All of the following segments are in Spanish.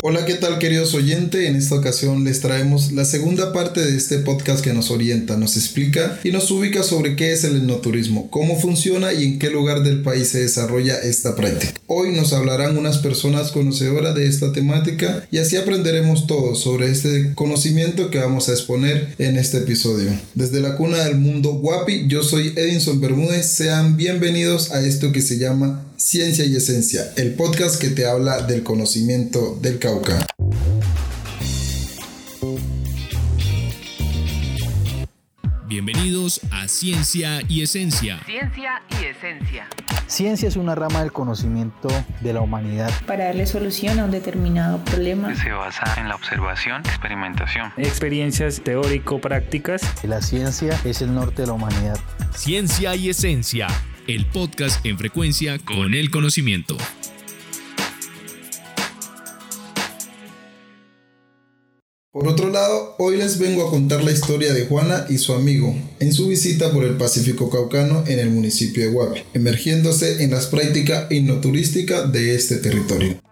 Hola, ¿qué tal queridos oyentes? En esta ocasión les traemos la segunda parte de este podcast que nos orienta, nos explica y nos ubica sobre qué es el etnoturismo, cómo funciona y en qué lugar del país se desarrolla esta práctica. Hoy nos hablarán unas personas conocedoras de esta temática y así aprenderemos todo sobre este conocimiento que vamos a exponer en este episodio. Desde la cuna del mundo guapi, yo soy Edinson Bermúdez, sean bienvenidos a esto que se llama Ciencia y Esencia, el podcast que te habla del conocimiento del Cauca. Bienvenidos a Ciencia y Esencia. Ciencia y Esencia. Ciencia es una rama del conocimiento de la humanidad. Para darle solución a un determinado problema. Se basa en la observación, experimentación. Experiencias teórico-prácticas. La ciencia es el norte de la humanidad. Ciencia y Esencia el podcast en frecuencia con el conocimiento. Por otro lado, hoy les vengo a contar la historia de Juana y su amigo en su visita por el Pacífico Caucano en el municipio de Guapi, emergiéndose en las prácticas hipnoturísticas de este territorio.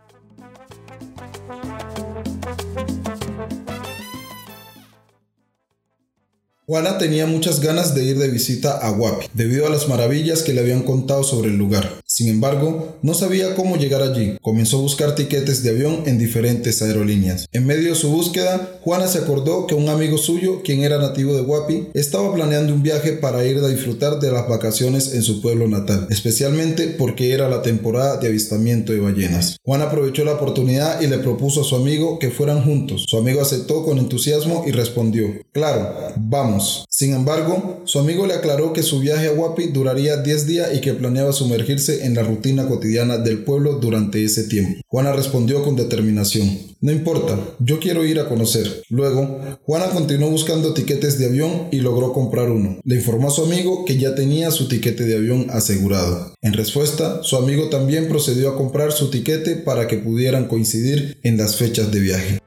Juana tenía muchas ganas de ir de visita a Guapi, debido a las maravillas que le habían contado sobre el lugar. Sin embargo, no sabía cómo llegar allí. Comenzó a buscar tiquetes de avión en diferentes aerolíneas. En medio de su búsqueda, Juana se acordó que un amigo suyo, quien era nativo de Guapi, estaba planeando un viaje para ir a disfrutar de las vacaciones en su pueblo natal, especialmente porque era la temporada de avistamiento de ballenas. Juana aprovechó la oportunidad y le propuso a su amigo que fueran juntos. Su amigo aceptó con entusiasmo y respondió, claro, vamos. Sin embargo, su amigo le aclaró que su viaje a Guapi duraría 10 días y que planeaba sumergirse en la rutina cotidiana del pueblo durante ese tiempo. Juana respondió con determinación, no importa, yo quiero ir a conocer. Luego, Juana continuó buscando tiquetes de avión y logró comprar uno. Le informó a su amigo que ya tenía su tiquete de avión asegurado. En respuesta, su amigo también procedió a comprar su tiquete para que pudieran coincidir en las fechas de viaje.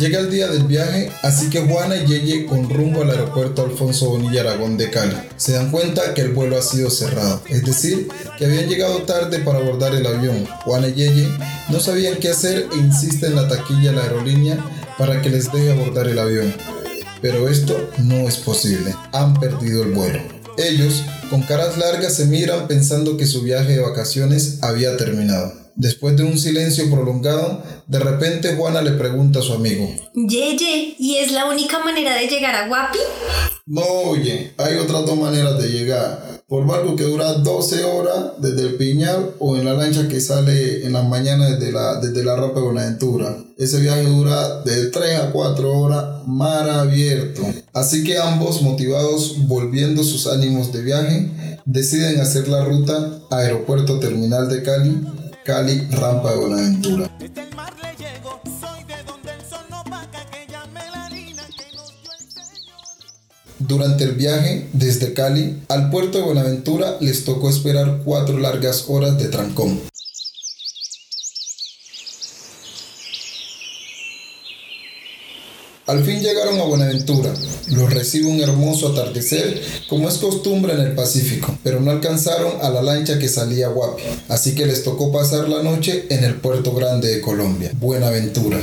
Llega el día del viaje, así que Juana y Yeye con rumbo al aeropuerto Alfonso Bonilla Aragón de Cali. Se dan cuenta que el vuelo ha sido cerrado, es decir, que habían llegado tarde para abordar el avión. Juana y Yeye no sabían qué hacer e insisten en la taquilla de la aerolínea para que les deje abordar el avión. Pero esto no es posible, han perdido el vuelo. Ellos, con caras largas, se miran pensando que su viaje de vacaciones había terminado. Después de un silencio prolongado, de repente Juana le pregunta a su amigo. Yeye, ¿y es la única manera de llegar a Guapi? No, oye, hay otras dos maneras de llegar. Por barco que dura 12 horas desde el Piñal o en la lancha que sale en las mañanas desde la, desde la Rapa de Buenaventura. Ese viaje dura de 3 a 4 horas, mar abierto. Así que ambos, motivados, volviendo sus ánimos de viaje, deciden hacer la ruta Aeropuerto Terminal de Cali Cali, Rampa de Buenaventura. Durante el viaje desde Cali al puerto de Buenaventura les tocó esperar cuatro largas horas de trancón. Al fin llegaron a Buenaventura. Los recibe un hermoso atardecer, como es costumbre en el Pacífico, pero no alcanzaron a la lancha que salía a Guapi, así que les tocó pasar la noche en el puerto grande de Colombia, Buenaventura.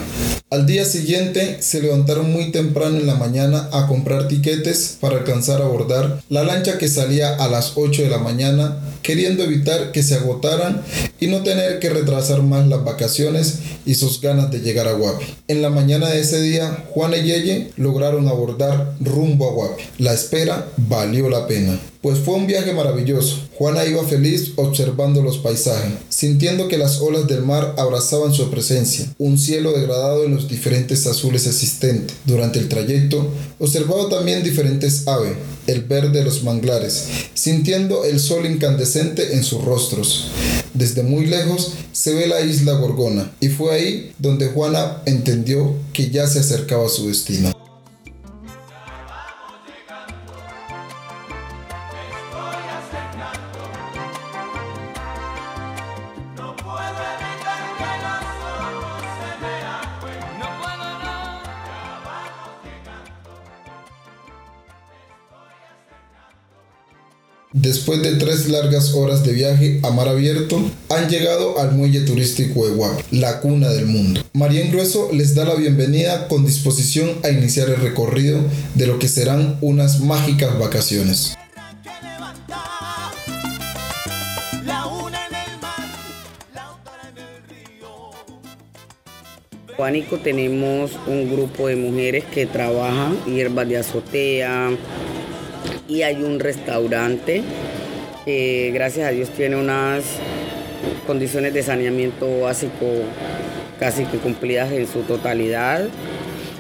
Al día siguiente se levantaron muy temprano en la mañana a comprar tiquetes para alcanzar a abordar la lancha que salía a las 8 de la mañana, queriendo evitar que se agotaran y no tener que retrasar más las vacaciones y sus ganas de llegar a Guapi. En la mañana de ese día, Juan y Yeye lograron abordar rumbo a Guapi. La espera valió la pena pues fue un viaje maravilloso. Juana iba feliz observando los paisajes, sintiendo que las olas del mar abrazaban su presencia, un cielo degradado en los diferentes azules existentes. Durante el trayecto, observaba también diferentes aves, el verde de los manglares, sintiendo el sol incandescente en sus rostros. Desde muy lejos se ve la isla Gorgona, y fue ahí donde Juana entendió que ya se acercaba a su destino. Después de tres largas horas de viaje a mar abierto, han llegado al muelle turístico de Guap, la cuna del mundo. María Grueso les da la bienvenida con disposición a iniciar el recorrido de lo que serán unas mágicas vacaciones. Juanico tenemos un grupo de mujeres que trabajan hierbas de azotea, y hay un restaurante que gracias a Dios tiene unas condiciones de saneamiento básico casi que cumplidas en su totalidad.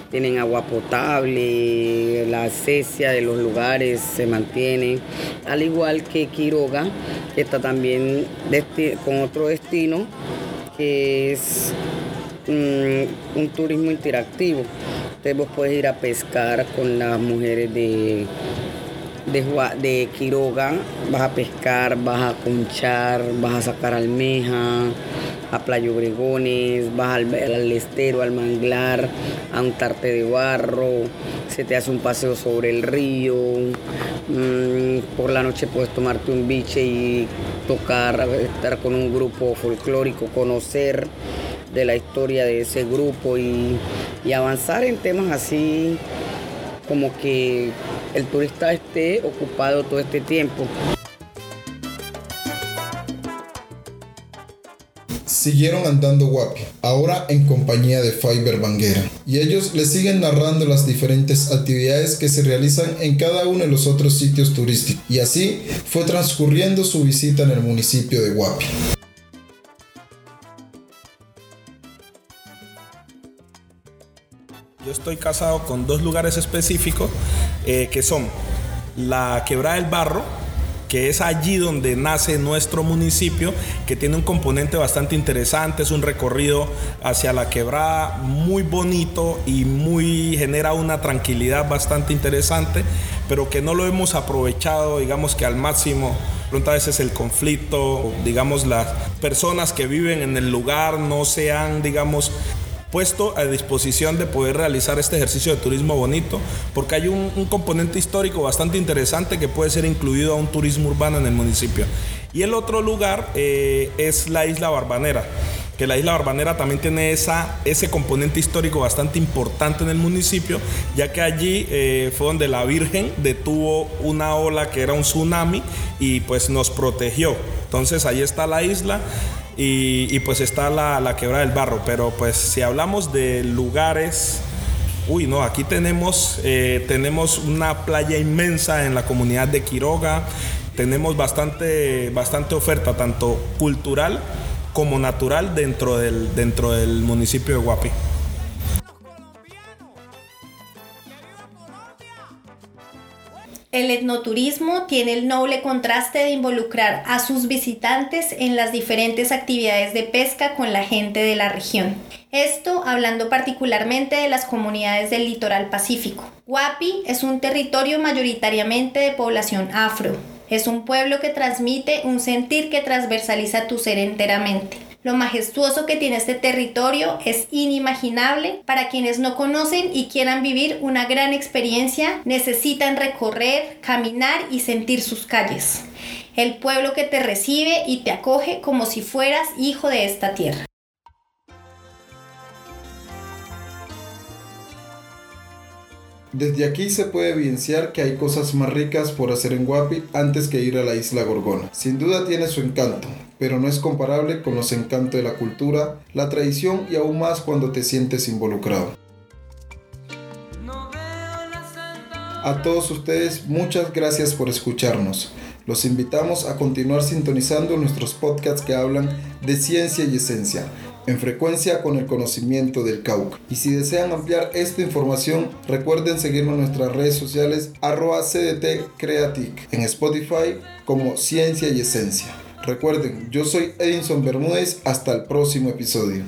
Tienen agua potable, la cesia de los lugares se mantiene, al igual que Quiroga, que está también con otro destino que es mm, un turismo interactivo. Entonces vos puedes ir a pescar con las mujeres de, de, de Quiroga, vas a pescar, vas a conchar, vas a sacar almeja, a Playa Obregones, vas al, al estero, al manglar, a untarte de barro, se te hace un paseo sobre el río, mm, por la noche puedes tomarte un biche y tocar, estar con un grupo folclórico, conocer de la historia de ese grupo y, y avanzar en temas así como que el turista esté ocupado todo este tiempo. Siguieron andando guapi, ahora en compañía de Fiber Banguera, y ellos le siguen narrando las diferentes actividades que se realizan en cada uno de los otros sitios turísticos, y así fue transcurriendo su visita en el municipio de Guapi. Yo estoy casado con dos lugares específicos eh, que son la Quebrada del Barro, que es allí donde nace nuestro municipio, que tiene un componente bastante interesante, es un recorrido hacia la quebrada muy bonito y muy genera una tranquilidad bastante interesante, pero que no lo hemos aprovechado, digamos que al máximo. Pronto a veces el conflicto, digamos las personas que viven en el lugar no sean, digamos, puesto a disposición de poder realizar este ejercicio de turismo bonito, porque hay un, componente histórico bastante interesante que puede ser incluido a un turismo urbano en el municipio. Y el otro lugar eh, es la isla Barbanera que la isla Barbanera también tiene esa, ese componente histórico bastante importante en el municipio, ya que allí eh, fue donde la Virgen detuvo una ola que era un tsunami y pues nos protegió. Entonces ahí está la isla. Y, pues está la, la quebrada del barro. Pero pues si hablamos de lugares, uy, no, aquí tenemos, eh, tenemos una playa inmensa en la comunidad de Quiroga, tenemos bastante, bastante oferta, tanto cultural como natural dentro del, dentro del municipio de Guapi. El etnoturismo tiene el noble contraste de involucrar a sus visitantes en las diferentes actividades de pesca con la gente de la región. Esto hablando particularmente de las comunidades del litoral pacífico. Guapi es un territorio mayoritariamente de población afro. Es un pueblo que transmite un sentir que transversaliza tu ser enteramente. Lo majestuoso que tiene este territorio es inimaginable. Para quienes no conocen y quieran vivir una gran experiencia, necesitan recorrer, caminar y sentir sus calles. El pueblo que te recibe y te acoge como si fueras hijo de esta tierra. Desde aquí se puede evidenciar que hay cosas más ricas por hacer en Guapi antes que ir a la isla Gorgona. Sin duda tiene su encanto, pero no es comparable con los encantos de la cultura, la tradición y aún más cuando te sientes involucrado. A todos ustedes, muchas gracias por escucharnos. Los invitamos a continuar sintonizando nuestros podcasts que hablan de ciencia y esencia, en frecuencia con el conocimiento del Cauca. Y si desean ampliar esta información, recuerden seguirnos en nuestras redes sociales arroba en Spotify como Ciencia y Esencia. Recuerden, yo soy Edinson Bermúdez, hasta el próximo episodio.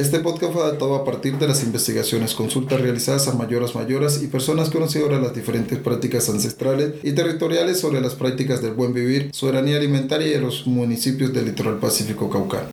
Este podcast fue adaptado a partir de las investigaciones, consultas realizadas a mayoras mayoras y personas conocedoras de las diferentes prácticas ancestrales y territoriales sobre las prácticas del buen vivir, soberanía alimentaria y de los municipios del litoral pacífico caucano.